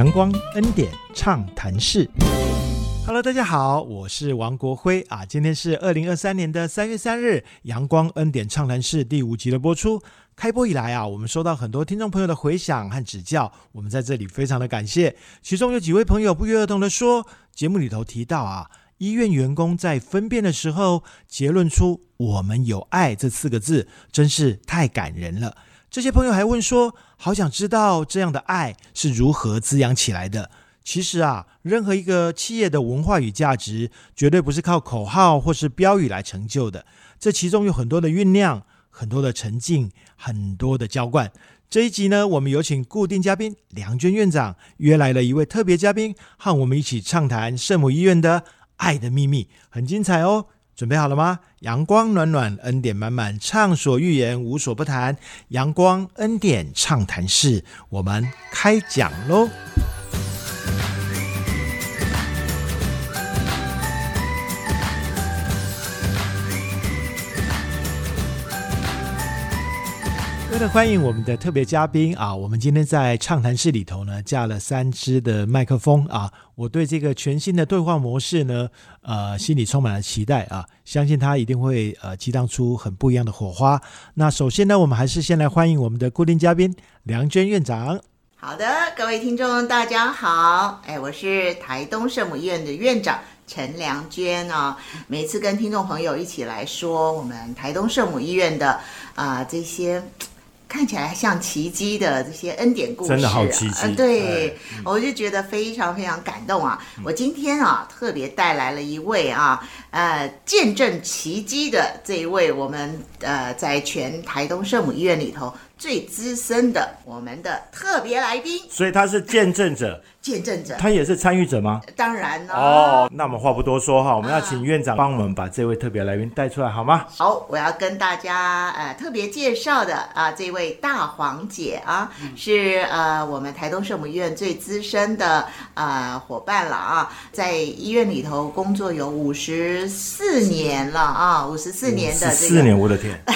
阳光恩典畅谈室。Hello，大家好，我是王国辉啊。今天是二零二三年的三月三日，阳光恩典畅谈室第五集的播出。开播以来啊，我们收到很多听众朋友的回响和指教，我们在这里非常的感谢。其中有几位朋友不约而同的说，节目里头提到啊，医院员工在分辨的时候结论出“我们有爱”这四个字，真是太感人了。这些朋友还问说，好想知道这样的爱是如何滋养起来的。其实啊，任何一个企业的文化与价值，绝对不是靠口号或是标语来成就的。这其中有很多的酝酿，很多的沉静，很多的浇灌。这一集呢，我们有请固定嘉宾梁娟院长约来了一位特别嘉宾，和我们一起畅谈圣母医院的爱的秘密，很精彩哦。准备好了吗？阳光暖暖，恩典满满，畅所欲言，无所不谈。阳光恩典畅谈室，我们开讲喽！欢迎我们的特别嘉宾啊，我们今天在畅谈室里头呢架了三支的麦克风啊。我对这个全新的对话模式呢，呃，心里充满了期待啊，相信它一定会呃激荡出很不一样的火花。那首先呢，我们还是先来欢迎我们的固定嘉宾梁娟院长。好的，各位听众大家好，哎，我是台东圣母医院的院长陈良娟啊。每次跟听众朋友一起来说我们台东圣母医院的啊这些。看起来像奇迹的这些恩典故事，真的好奇迹。对，我就觉得非常非常感动啊！我今天啊特别带来了一位啊呃见证奇迹的这一位，我们呃在全台东圣母医院里头。最资深的我们的特别来宾，所以他是见证者，见证者，他也是参与者吗？当然了。哦，那我们话不多说哈，我们要请院长帮我们把这位特别来宾带出来好吗？好，我要跟大家呃特别介绍的啊，这位大黄姐啊，是呃我们台东圣母医院最资深的呃伙伴了啊，在医院里头工作有五十四年了啊，五十四年的四年，我的天。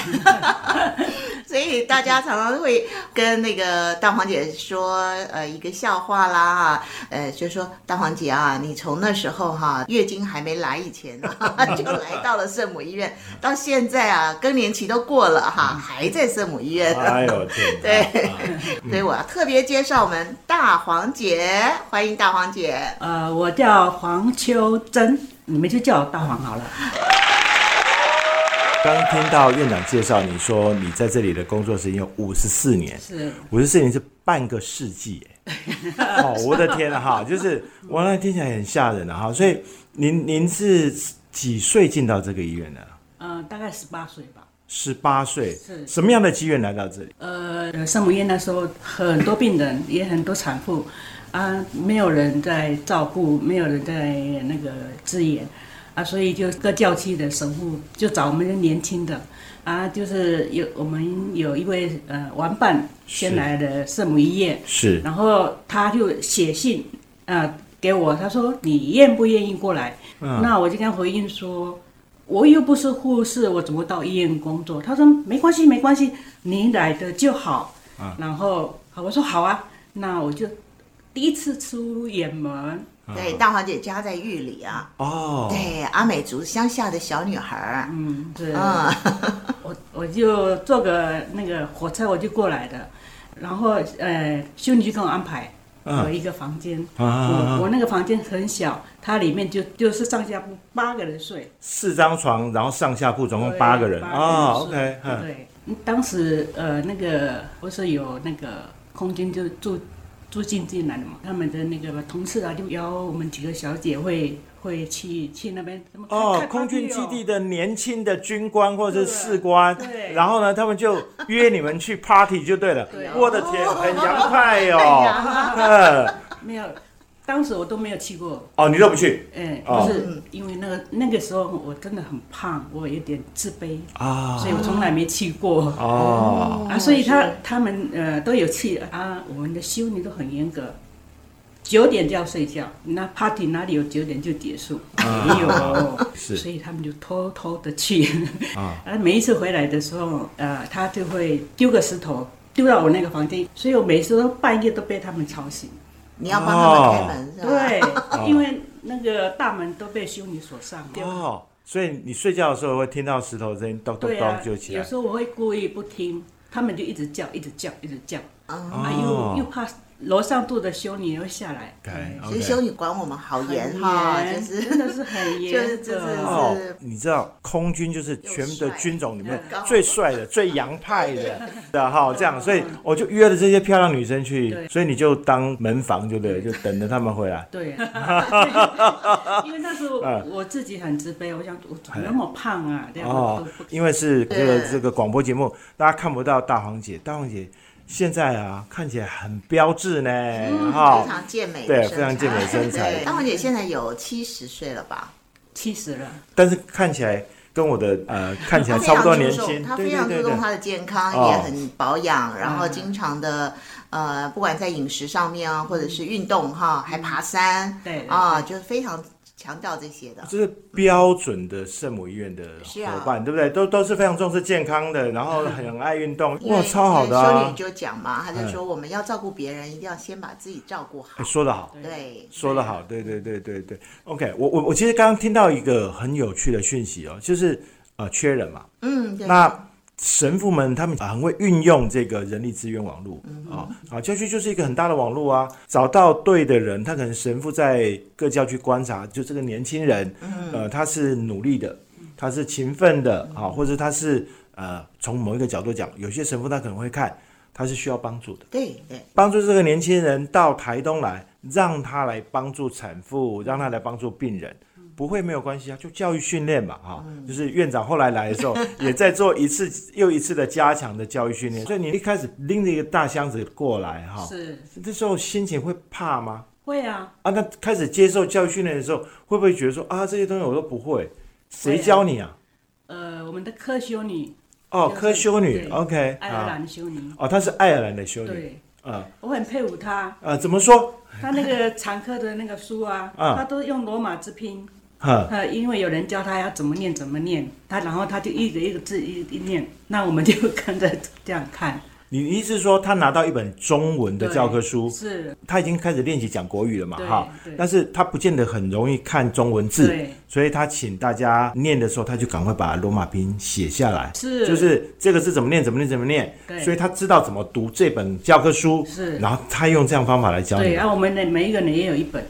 所以大家常常会跟那个大黄姐说，呃，一个笑话啦，哈，呃，就说大黄姐啊，你从那时候哈月经还没来以前呢，就来到了圣母医院，到现在啊更年期都过了哈，还在圣母医院。哎呦天！对，所以我要特别介绍我们大黄姐，欢迎大黄姐。呃，我叫黄秋珍，你们就叫我大黄好了。刚听到院长介绍，你说你在这里的工作时间有五十四年，是五十四年是半个世纪，哎，哦，我的天啊，哈，就是我那听起来很吓人啊，哈，所以您您是几岁进到这个医院的？嗯，大概十八岁吧。十八岁是什么样的机缘来到这里？呃，圣母医院那时候很多病人，也很多产妇啊，没有人在照顾，没有人在那个支援。啊，所以就各教区的神父就找我们年轻的，啊，就是有我们有一位呃玩伴先来的圣母医院，是，然后他就写信啊给我，他说你愿不愿意过来？嗯那我就跟他回应说，我又不是护士，我怎么到医院工作？他说没关系，没关系，你来的就好。啊然后我说好啊，那我就第一次出远门。对，大华姐家在玉里啊。哦。对，阿美族乡下的小女孩儿。嗯，对。嗯，我我就坐个那个火车我就过来的，然后呃，兄弟就跟我安排有一个房间。我我那个房间很小，它里面就就是上下铺八个人睡。四张床，然后上下铺总共八个人。啊，OK。对，当时呃那个不是有那个空间就住。住进进来的嘛，他们的那个同事啊，就邀我们几个小姐会会去去那边什么哦，空军基地的年轻的军官或者是士官，对然后呢，他们就约你们去 party 就对了。我的天，很洋派 哟。没有。当时我都没有去过。哦，你都不去？哎，不是因为那个那个时候我真的很胖，我有点自卑啊，所以我从来没去过。哦。啊，所以他他们呃都有去啊，我们的修女都很严格，九点就要睡觉，那 party 哪里有九点就结束？没有，是，所以他们就偷偷的去。啊，啊，每一次回来的时候，呃，他就会丢个石头丢到我那个房间，所以我每次都半夜都被他们吵醒。你要帮他们开门，是吧？对，因为那个大门都被修女锁上。哦，所以你睡觉的时候会听到石头声音，咚咚对啊咚就，起来。有时候我会故意不听，他们就一直叫，一直叫，一直叫，嗯，啊，又又怕楼上住的修女又下来。其实修女管我们好严哈，就是 真的是很就严是就是的。哦是，你知道空军就是全部的军种里面最帅的、最洋派的的哈，这样，所以我就约了这些漂亮女生去，所以你就当门房就对，就等着他们回来。对，因为那时候嗯。我自己很自卑，我想我怎么那么胖啊？这样哦，因为是这个对。这个广播节目，大家看不到大黄姐，大黄姐现在啊看起来很标致呢，非，常健美的对身材，非常健美身材。对大黄姐现在有七十岁了吧？七十了，但是看起来跟我的呃看起来差不多年轻，她非常对对对对。注重她的健康，哦。也很保养，然后嗯经常的呃，不管在饮食上面啊，或者是运动哈，还爬山，对对啊，就是非常强调这些的。这是标准的圣母医院的伙伴，对不对？都都是非常重视健康的，然后很爱运动，哇，超好的因为修啊女！就讲嘛，她就说我们要照顾别人，一定要先把自己照顾好哎。说得好，对，说得好，对对对对对。OK，我我我其实刚刚听到一个很有趣的讯息哦，就是呃缺人嘛，嗯，对。那神父们他们很会运用这个人力资源网络嗯啊啊，教区就是一个很大的网络啊，找到对的人，他可能神父在各教区观察，就这个年轻人，嗯。呃，他是努力的，他是勤奋的啊，或者他是呃，从某一个角度讲，有些神父他可能会看他是需要帮助的。对对，帮助这个年轻人到台东来，让他来帮助产妇，让他来帮助病人，不会没有关系啊，就教育训练嘛，哈、就是院长后来来的时候，也在做一次又一次的加强的教育训练。所以你一开始拎着一个大箱子过来，哈，是。这时候心情会怕吗？会啊，啊，那开始接受教育训练的时候，会不会觉得说啊，这些东西我都不会，谁教你啊？呃，我们的科修女，哦，科修女，OK，爱尔啊，兰修女，哦，她是爱尔兰的修女，对，啊。我很佩服她，啊，怎么说？她那个常科的那个书啊，啊。她都用罗马字拼，哈，呃，因为有人教他要怎么念怎么念，他然后他就一个一个字一一念，那我们就跟着这样看，你你意思是说他拿到一本中文的教科书，是，他已经开始练习讲国语了嘛？哈，但是他不见得很容易看中文字，所以他请大家念的时候，他就赶快把罗马拼写下来，是。就是这个字怎么念，怎么念，怎么念，对。所以他知道怎么读这本教科书，是。然后他用这样方法来教对，你。然。后我们的每一个人也有一本，这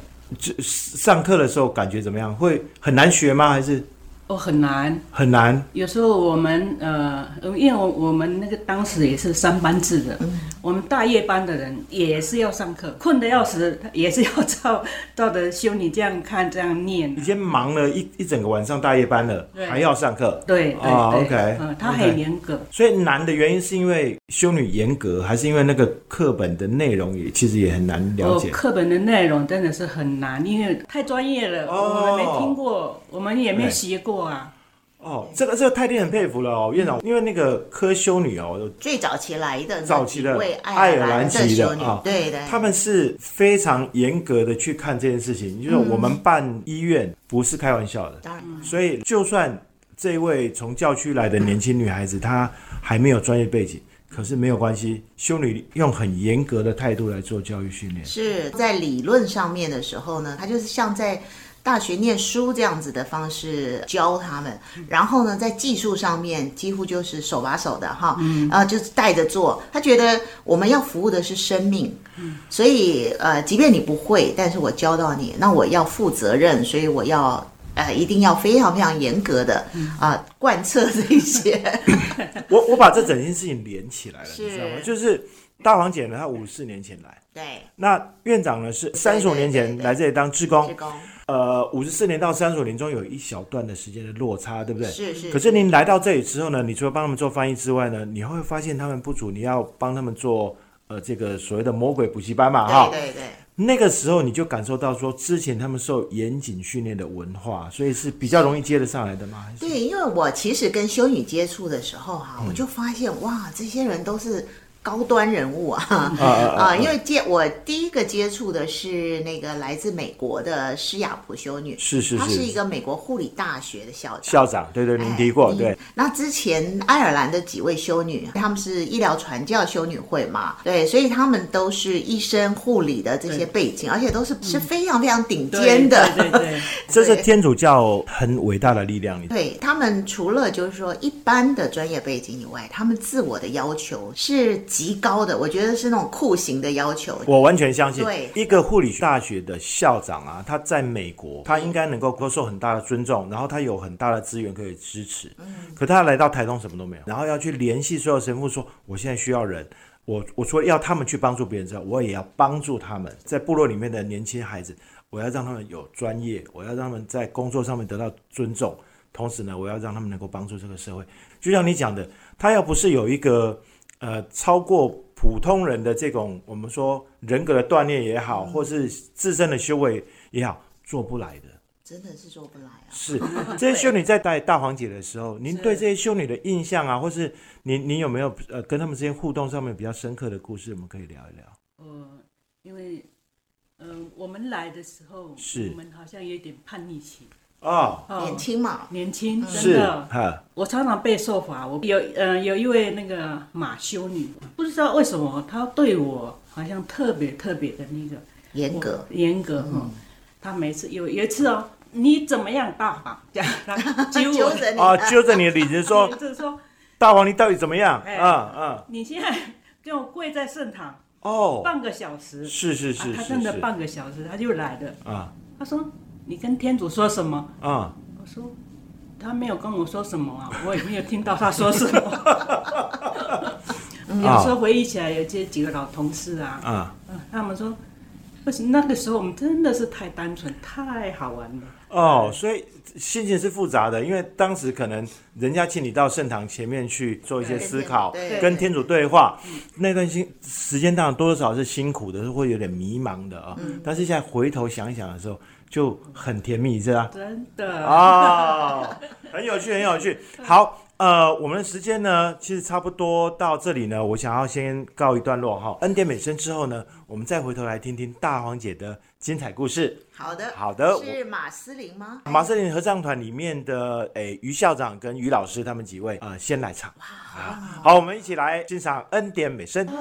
上课的时候感觉怎么样？会很难学吗？还是哦，很难。很难？有时候我们呃，因为我我们那个当时也是三班制的，我们大夜班的人也是要上课，困得要死，也是要照 照着修女这样看这样念。已。经忙了一一整个晚上大夜班了，还要上课，对对 OK，嗯，他很严格，所以难的原因是因为修女严格，还是因为那个课本的内容也其实也很难了哦解？，课本的内容真的是很难，因为太专业了，哦。我们没听过，我们也没对。学过啊。哦，这个这个太令人佩服了哦，院长，因为那个科修女哦，最早期来的早期的爱爱尔尔兰籍的啊，对对，他们是非常严格的去看这件事情，就是我们办医院不是开玩笑的，当然所以就算这位从教区来的年轻女孩子，她还没有专业背景，可是没有关系，修女用很严格的态度来做教育训练。是在理论上面的时候呢，她就是像在大学念书这样子的方式教他们，然后呢，在技术上面几乎就是手把手的哈，啊、就是带着做。他觉得我们要服务的是生命，所以呃，即便你不会，但是我教到你，那我要负责任，所以我要。呃，一定要非常非常严格的啊、贯彻这一些，我我把这整件事情连起来了，是。你知道吗？就是大黄姐呢，她五十四年前来，对，那院长呢是三十五年前来这里当志工。职，工呃，五十四年到三十五年中有一小段的时间的落差，对不对？是是可是您来到这里之后呢，你除了帮他们做翻译之外呢，你会发现他们不足，你要帮他们做呃这个所谓的魔鬼补习班嘛，哈。对对对。那个时候你就感受到说，之前他们受严谨训练的文化，所以是比较容易接得上来的嘛。对，因为我其实跟修女接触的时候哈、嗯我就发现哇，这些人都是高端人物啊啊啊 啊！因为接我第一个接触的是那个来自美国的施雅普修女，是是她是一，个美国护理大学的校长。校长，对对，您提过，哎对，。那之前爱尔兰的几位修女，她们是医疗传教修女会嘛，对，所以她们都是医生、护理的这些背景，而且都是是非常非常顶尖的。对对对，这是天主教很伟大的力量。对他们除了就是说一般的专业背景以外，他们自我的要求是极高的，我觉得是那种酷刑的要求。我完全相信，对一个护理大学的校长啊，他在美国，他应该能够够受很大的尊重，然后他有很大的资源可以支持。嗯，可他来到台东什么都没有，然后要去联系所有神父说，我现在需要人。我我除了要他们去帮助别人之后，我也要帮助他们在部落里面的年轻孩子，我要让他们有专业，我要让他们在工作上面得到尊重，同时呢，我要让他们能够帮助这个社会。就像你讲的，他要不是有一个呃超过普通人的这种我们说人格的锻炼也好，或是自身的修为也好，做不来的。真的是做不来啊！是 这些修女在带大黄姐的时候，您对这些修女的印象啊，或是您您有没有呃跟他们之间互动上面比较深刻的故事，我们可以聊一聊。呃，因为呃，我们来的时候，是我们好像有点叛逆期，哦，哦年轻嘛，年轻，真是的，哈，我常常被受罚。我有呃有一位那个马修女，不知道为什么她对我好像特别特别的那个。严格。严格哈。她每次有有一次哦，你怎么样大黄这样，她揪我，揪着你。啊，揪着你的领子说 就是说大黄你到底怎么样？哎啊啊，你现在给我跪在圣堂哦，半个小时，是是是啊，他是真的是。半个小时他就来了。啊。他说：“你跟天主说什么？啊，？”我说：“他没有跟我说什么啊，我也没有听到他 说什么。嗯有时候回忆起来，有这几个老同事啊，啊。嗯他们说，不行那个时候我们真的是太单纯，太好玩了。哦，所以心情是复杂的，因为当时可能人家请你到圣堂前面去做一些思考，对跟天主对话，那段心时间当然多多少少是辛苦的，是会有点迷茫的啊、但是现在回头想一想的时候，就很甜蜜，是吧？真的哦，很有趣，很有趣。好，呃，我们的时间呢，其实差不多到这里呢，我想要先告一段落哈。恩典美声之后呢，我们再回头来听听大黄姐的精彩故事。好的，好的是马斯林吗？马思林合唱团里面的诶于校长跟于老师他们几位啊、呃先来唱。啊好，我们一起来欣赏恩典美声。啊。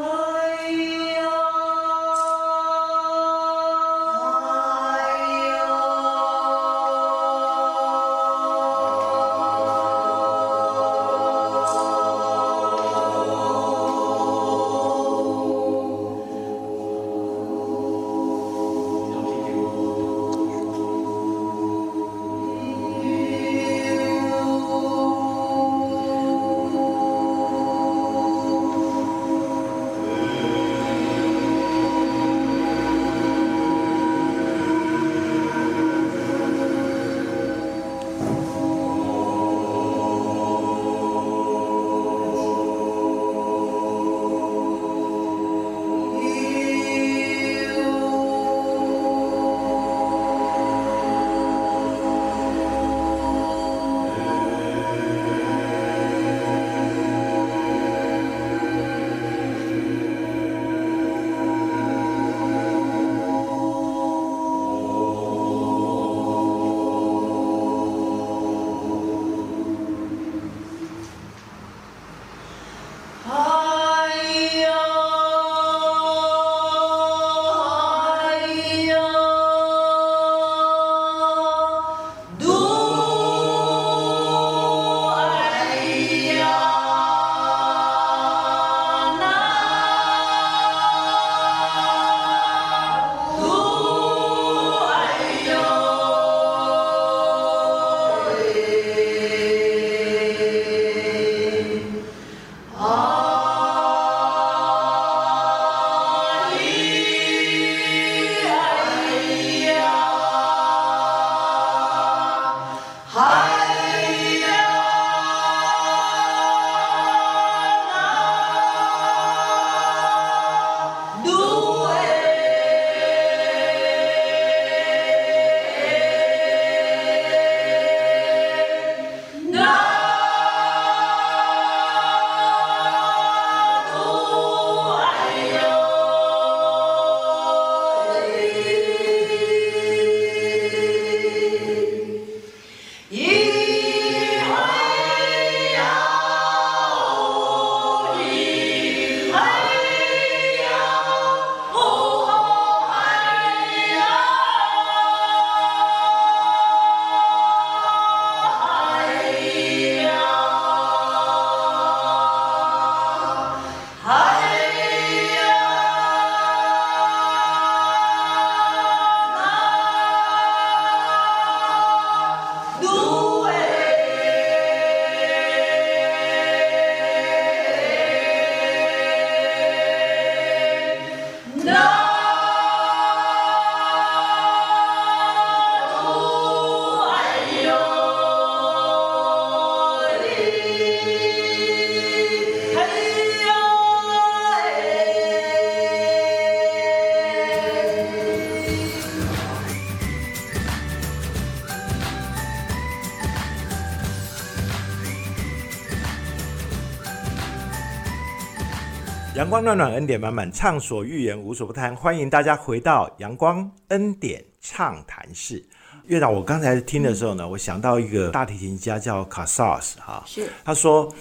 阳光暖暖，恩典满满，畅所欲言，无所不谈。欢迎大家回到阳光恩典畅谈室。院长，我刚才听的时候呢，我想到一个大提琴家叫卡萨斯哈，是他说，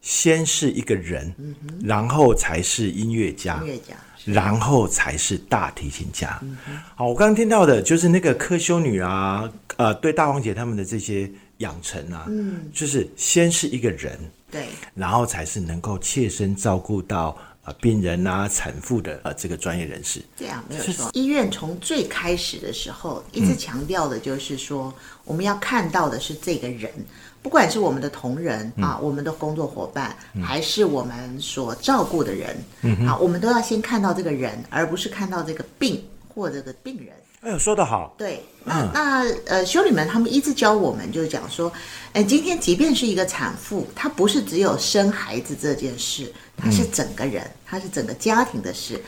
先是一个人，然后才是音乐家，音乐家，然后才是大提琴家。好，我刚刚听到的就是那个科修女啊，呃，对大王姐他们的这些养成啊，嗯，就是先是一个人，对，然后才是能够切身照顾到呃病人啊、产妇的啊这个专业人士。这样没有错。医院从最开始的时候一直强调的就是说，我们要看到的是这个人，不管是我们的同仁啊，我们的工作伙伴，还是我们所照顾的人，啊，我们都要先看到这个人，而不是看到这个病或这个病人。哎呦，说得好，对，那、那呃，修女们他们一直教我们，就是讲说，哎，今天即便是一个产妇，她不是只有生孩子这件事，她是整个人，她是整个家庭的事。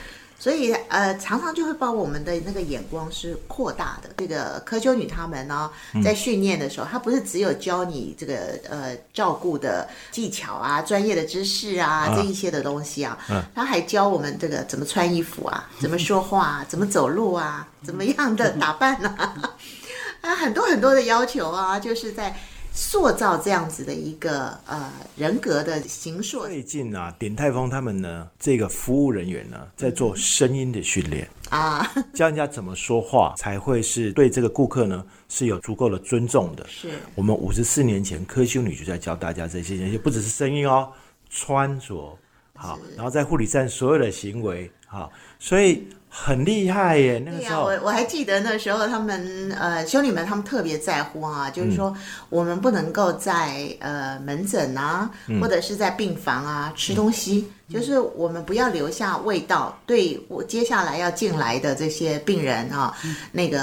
所以，呃，常常就会把我们的那个眼光是扩大的。这个科修女她们呢，在训练的时候，她不是只有教你这个呃照顾的技巧啊、专业的知识啊这一些的东西啊，她还教我们这个怎么穿衣服啊、怎么说话、啊、怎么走路啊、怎么样的打扮啊，啊，很多很多的要求啊，就是在。塑造这样子的一个呃人格的形塑。最近啊，鼎泰丰他们呢，这个服务人员呢，在做声音的训练。啊，教人家怎么说话才会是对这个顾客呢是有足够的尊重的。是。我们五十四年前科修女就在教大家这些，也不只是声音哦，穿着好，然后在护理站所有的行为好，所以很厉害耶。那个、时候我我还记得那时候他们呃修女们他们特别在乎啊，就是说我们不能够在呃门诊啊，或者是在病房啊吃东西，就是我们不要留下味道，对我接下来要进来的这些病人啊，那个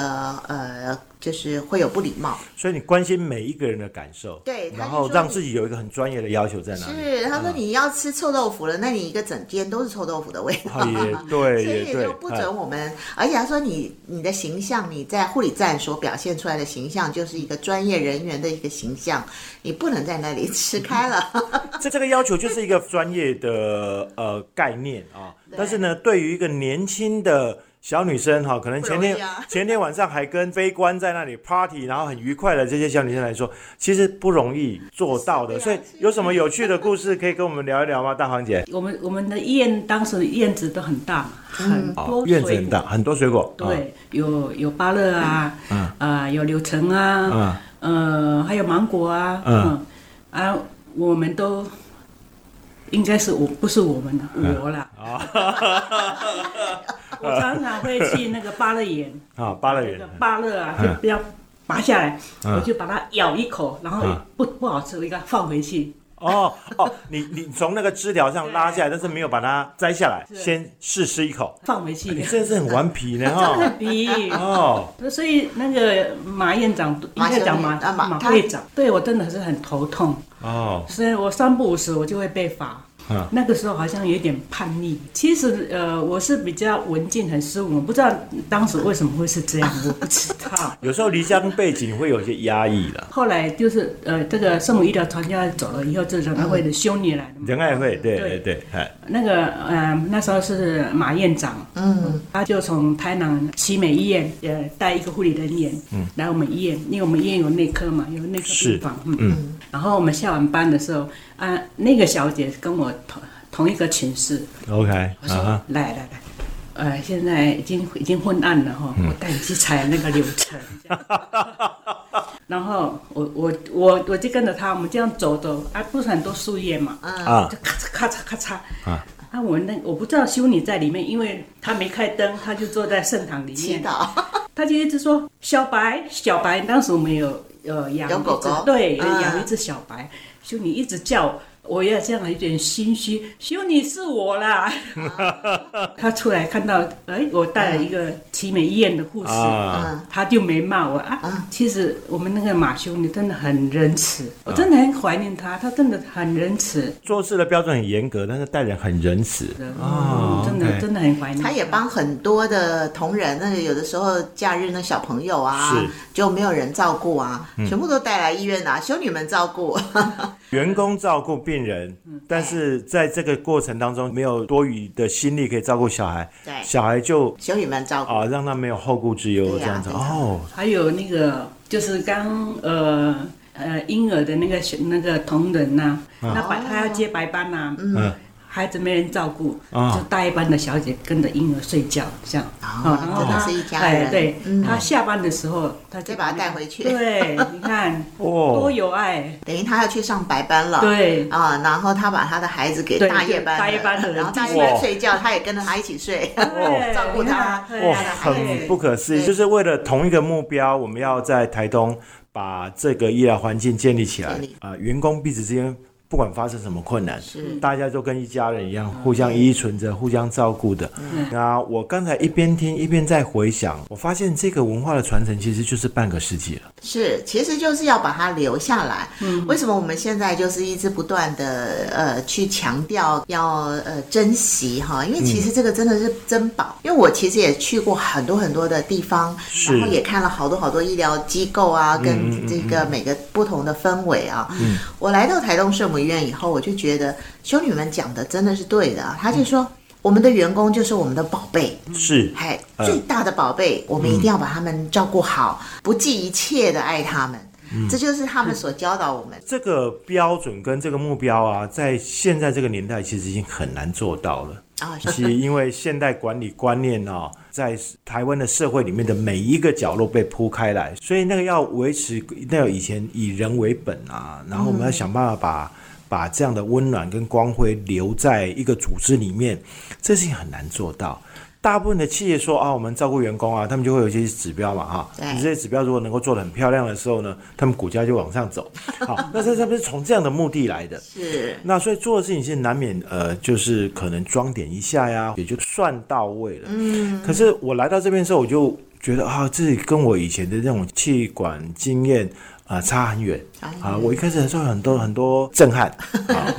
呃就是会有不礼貌。所以你关心每一个人的感受，对然后让自己有一个很专业的要求在哪里。是，他说你要吃臭豆腐了，那你一个整间都是臭豆腐的味道。啊 也对，所以就不，哎准我们，而且他说你你的形象，你在护理站所表现出来的形象，就是一个专业人员的一个形象，你不能在那里吃开了。这这个要求就是一个专业的呃概念啊。但是呢，对于一个年轻的小女生哈，可能前天、前天晚上还跟飞官在那里 party，然后很愉快的这些小女生来说，其实不容易做到的。啊所以有什么有趣的故事可以跟我们聊一聊吗？大黄姐？我们我们的医院当时院子都很大，很多哦院子很大，很多水果。啊对，有有芭乐啊，嗯啊、有柳橙啊，呃，还有芒果啊，嗯嗯，啊，我们都应该是我不是我们的，嗯。我啦，啊我常常会去那个芭乐园，啊，芭乐园。那个芭乐啊，嗯就不要拔下来，嗯。我就把它咬一口，然后嗯。不不好吃，我应该放回去。哦哦，你你从那个枝条上拉下来，但是没有把它摘下来，先试吃一口。放回去。你，真的是很顽皮呢 真哈。的皮。哦，所以那个马院长应马修该讲马马会长，对我真的是很头痛，哦，所以我三不五时我就会被罚。嗯。那个时候好像有点叛逆。其实呃，我是比较文静、很斯文，我不知道当时为什么会是这样，我不知道。有时候离乡背景会有些压抑了。后来就是呃，这个圣母医疗传教走了以后，这仁爱会的修女来了嘛。仁爱会，对对对对，哎，那个呃，那时候是马院长，嗯，他就从台南奇美医院呃带一个护理人员，嗯，来我们医院，因为我们医院有内科嘛，有内科病房，嗯。嗯。然后我们下完班的时候，啊，那个小姐跟我同同一个寝室，，OK，我说、来来来，呃，现在已经已经昏暗了哈，我带你去踩那个柳橙。然后我我我我就跟着他，我们这样走走，啊，不是很多树叶嘛，啊。就咔嚓咔嚓咔嚓。啊。啊，我那我不知道修女在里面，因为她没开灯，她就坐在圣堂里面，祈祷。她就一直说小白小白。当时我们有呃养一只狗狗。对，养一只小白，就你一直叫。我也这样有点心虚，修女是我啦。他出来看到，哎，我带了一个奇美医院的护士，啊，他，就没骂我啊。其实我们那个马修女真的很仁慈，我真的很怀念她，她真的很仁慈。做事的标准很严格，但是待人很仁慈。哦嗯，真的真的很怀念。他也帮很多的同仁，那个有的时候假日那小朋友啊，就没有人照顾啊，全部都带来医院啊，修女们照顾。员工照顾病人，嗯但是在这个过程当中没有多余的心力可以照顾小孩，对，小孩就小女们照顾。啊让他没有后顾之忧这样子哦，还有那个就是刚呃呃婴儿的那个那个同仁呐、那白他要接白班呐、嗯孩子没人照顾，啊。就大一班的小姐跟着婴儿睡觉，这样。哦然后他真的是一家哎，人对，嗯。他下班的时候，他再把他带回去。对，你看哇多有爱。等于他要去上白班了。对，啊，然后他把他的孩子给大夜班，大夜班的人然后大夜哇班睡觉，他也跟着他一起睡。照顾他哇，很不可思议，就是为了同一个目标，我们要在台东把这个医疗环境建立起来。啊、员工彼此之间不管发生什么困难，是大家都跟一家人一样，互相依存着，互相照顾的。嗯那我刚才一边听一边在回想，我发现这个文化的传承其实就是半个世纪了。是，其实就是要把它留下来。嗯，为什么我们现在就是一直不断的呃去强调要呃珍惜哈？因为其实这个真的是珍宝。因为我其实也去过很多很多的地方，然后也看了好多好多医疗机构啊，嗯跟这个每个不同的氛围啊。嗯，我来到台东圣母以后，我就觉得修女们讲的真的是对的啊。他就说。我们的员工就是我们的宝贝，是，嗨，嗯最大的宝贝，我们一定要把他们照顾好，不计一切的爱他们。嗯这就是他们所教导我们。这个标准跟这个目标啊，在现在这个年代其实已经很难做到了。啊，是因为现代管理观念啊、在台湾的社会里面的每一个角落被铺开来，所以那个要维持，那个以前以人为本啊，然后我们要想办法把、把这样的温暖跟光辉留在一个组织里面，这事情很难做到。大部分的企业说啊，我们照顾员工啊，他们就会有一些指标嘛，哈，对你这些指标如果能够做的很漂亮的时候呢，他们股价就往上走。好，那这是不是从这样的目的来的？是那所以做的事情是难免呃，就是可能装点一下呀，也就算到位了。嗯，可是我来到这边的时候，我就觉得啊，这跟我以前的那种气管经验啊、差很远啊。我一开始的时候很多很多震撼啊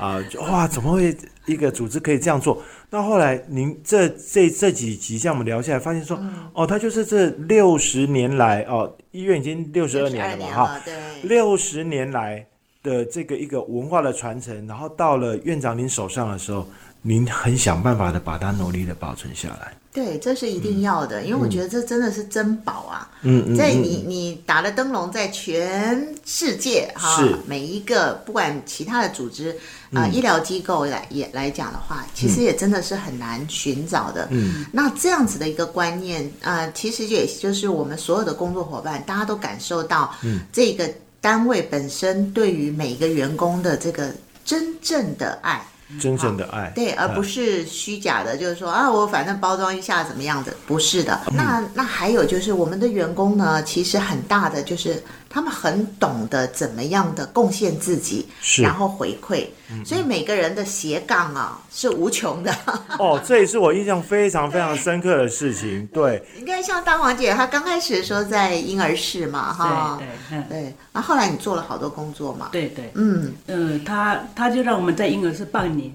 啊，就哇，怎么会一个组织可以这样做？那后来您这这这几集像我们聊下来，发现说，哦，他就是这六十年来哦，医院已经六十二年了嘛，哈，了，对，六十年来的这个一个文化的传承，然后到了院长您手上的时候，您很想办法的把它努力的保存下来。对，这是一定要的，因为我觉得这真的是珍宝啊。嗯嗯，在嗯你你打了灯笼，在全世界哈是，每一个不管其他的组织啊、医疗机构来也来讲的话，其实也真的是很难寻找的。嗯，那这样子的一个观念啊、呃其实也就是我们所有的工作伙伴，大家都感受到，嗯，这个单位本身对于每一个员工的这个真正的爱。真正的爱，对，而不嗯是虚假的，就是说啊，我反正包装一下怎么样的，不是的。那那还有就是我们的员工呢，其实很大的就是他们很懂得怎么样的贡献自己，是。然后回馈，所以每个人的斜杠啊是无穷的。哦，这也是我印象非常非常深刻的事情。对，你看，像大黄姐，她刚开始的时候在婴儿室嘛，哈，对对，嗯，对，然后后来你做了好多工作嘛，对对，嗯，呃，她她就让我们在婴儿室半年，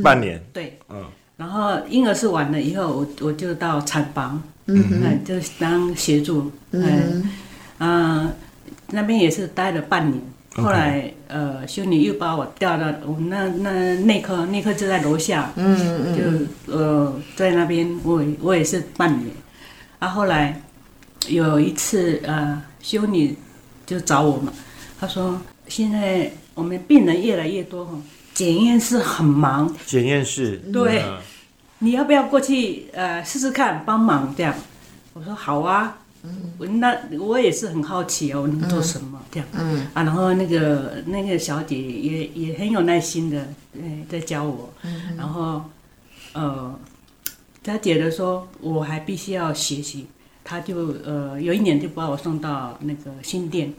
半年，对，嗯，然后婴儿室完了以后，我我就到产房，嗯。嗯，就当协助，嗯。嗯嗯，那边也是待了半年。后来，呃，修女又把我调到我们那那内科，内科就在楼下，嗯嗯，就呃在那边，我也我也是半年。啊，后来有一次，呃，修女就找我嘛，她说现在我们病人越来越多哈，检验室很忙，检验室，对。嗯你要不要过去呃试试看帮忙这样？我说好啊，嗯，那我也是很好奇哦，能做什么这样？嗯。啊，然后那个那个小姐也也很有耐心的，嗯，在教我，嗯。然后呃，她觉得说我还必须要学习，她就呃有一年就把我送到那个新店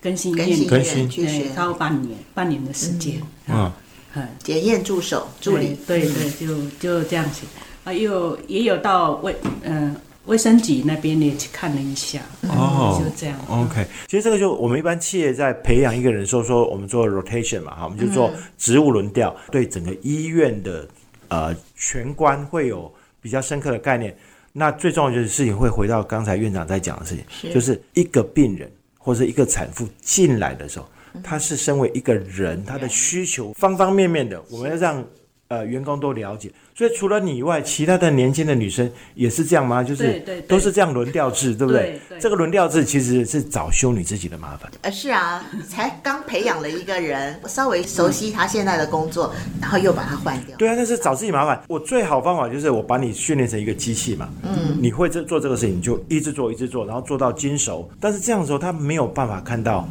更新更新医医院更新去学。对，超过半年半年的时间，嗯，嗯。检验助手助理，对对对，就就这样子。啊，又也有到为嗯、卫生局那边也去看了一下，哦就这样。OK，其实这个就我们一般企业在培养一个人的时候，说我们做 rotation 嘛，哈，我们就做职务轮调，对整个医院的呃全观会有比较深刻的概念。那最重要的事情会回到刚才院长在讲的事情，是。就是一个病人或者一个产妇进来的时候，他是身为一个人，他的需求方方面面的，我们要让呃员工都了解。所以除了你以外，其他的年轻的女生也是这样吗？就是都是这样轮调制，对不对对？对这个轮调制其实是找修女自己的麻烦。呃，是啊，才刚培养了一个人，稍微熟悉他现在的工作，然后又把他换掉。对啊，那是找自己麻烦。我最好方法就是我把你训练成一个机器嘛，嗯，你会这做这个事情，你就一直做，一直做，然后做到精熟。但是这样的时候，他没有办法看到，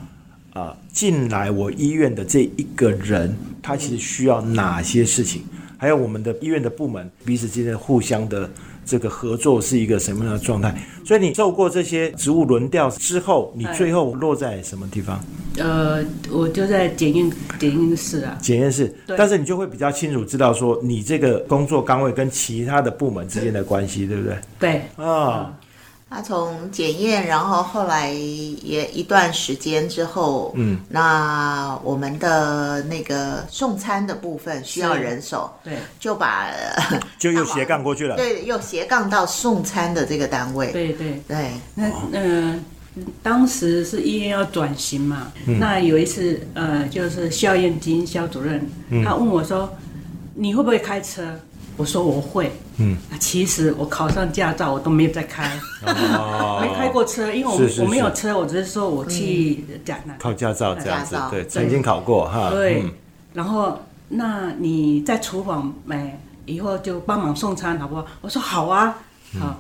啊、进来我医院的这一个人，他其实需要哪些事情，还有我们的医院的部门彼此之间互相的这个合作是一个什么样的状态。所以你受过这些职务轮调之后，你最后落在什么地方？呃，我就在检验检验室啊，检验室，但是你就会比较清楚知道说你这个工作岗位跟其他的部门之间的关系，对不对？对，啊，他从检验，然后后来也一段时间之后，嗯，那我们的那个送餐的部分需要人手，对，就把 就又斜杠过去了。对又斜杠到送餐的这个单位，对对。对，那呃，当时是医院要转型嘛，嗯那有一次呃，就是肖燕金肖主任，嗯他问我说：“你会不会开车？”我说我会。嗯。啊，其实我考上驾照，我都没有在开，哦。没开过车，因为我是是我没有是车，我只是说我去讲那。考驾照这样子驾照，对，曾经考过哈。对。嗯，然后那你在厨房哎，以后就帮忙送餐好不好？我说好啊，好。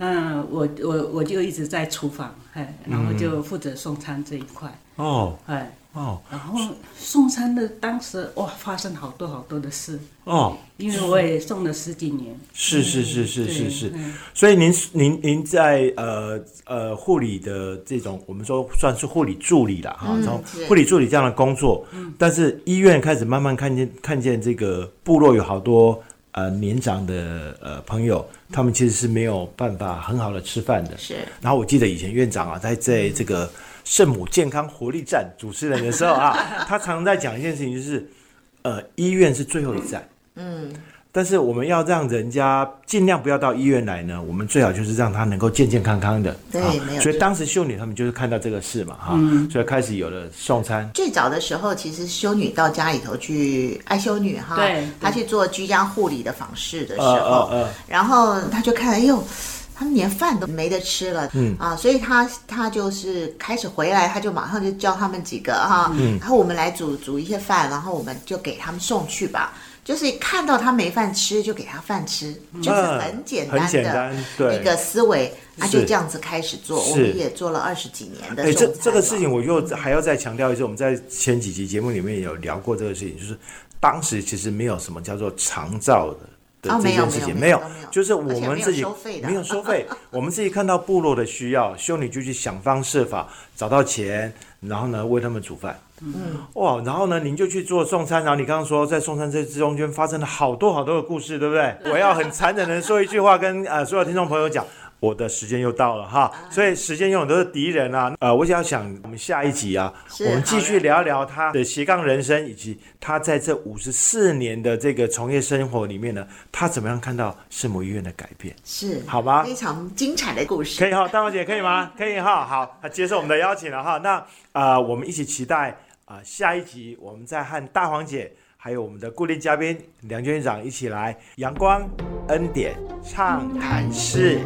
那我我我就一直在厨房，哎，然后就负责送餐这一块，哦。哎，哦。然后送餐的当时哇，发生好多好多的事，哦，因为我也送了十几年，是是是是是是。嗯所以您您您在呃呃护理的这种，我们说算是护理助理了哈，嗯从护理助理这样的工作，但是医院开始慢慢看见看见这个部落有好多呃年长的呃朋友，他们其实是没有办法很好的吃饭的。是。然后我记得以前院长啊，在在这个圣母健康活力站主持人的时候啊，他常常在讲一件事情，就是呃医院是最后一站。嗯，但是我们要让人家尽量不要到医院来呢，我们最好就是让他能够健健康康的。对啊没有所以当时修女他们就是看到这个事嘛，哈、嗯所以开始有了送餐。最早的时候，其实修女到家里头去，爱修女哈，对她去做居家护理的访视的时呃候，呃呃，然后她就看，哎呦。他们连饭都没得吃了，嗯啊，所以他他就是开始回来，他就马上就教他们几个哈，嗯，然后我们来煮煮一些饭，然后我们就给他们送去吧。就是看到他没饭吃，就给他饭吃，就是很简单的一个思维，啊，就这样子开始做，我们也做了二十几年的。这这个事情我又还要再强调一次，我们在前几集节目里面有聊过这个事情，就是当时其实没有什么叫做长照的。的这件事情没有就是我们自己 没有收费，我们自己看到部落的需要，修女就去想方设法找到钱，然后呢为他们煮饭。嗯，哇，然后呢，您就去做送餐，然后你刚刚说在送餐这中间发生了好多好多的故事，对不对？我要很残忍的说一句话，跟呃所有听众朋友讲，我的时间又到了哈，所以时间永远都是敌人啊。呃，我想想，我们下一集啊，我们继续聊一聊他的斜杠人生，以及他在这五十四年的这个从业生活里面呢，他怎么样看到圣母医院的改变？是好吧非常精彩的故事。可以哈，大王姐可以吗？可以哈，好，他接受我们的邀请了哈。那呃，我们一起期待啊、呃下一集我们再和大黄姐还有我们的固定嘉宾梁娟院长一起来阳光恩典畅谈室。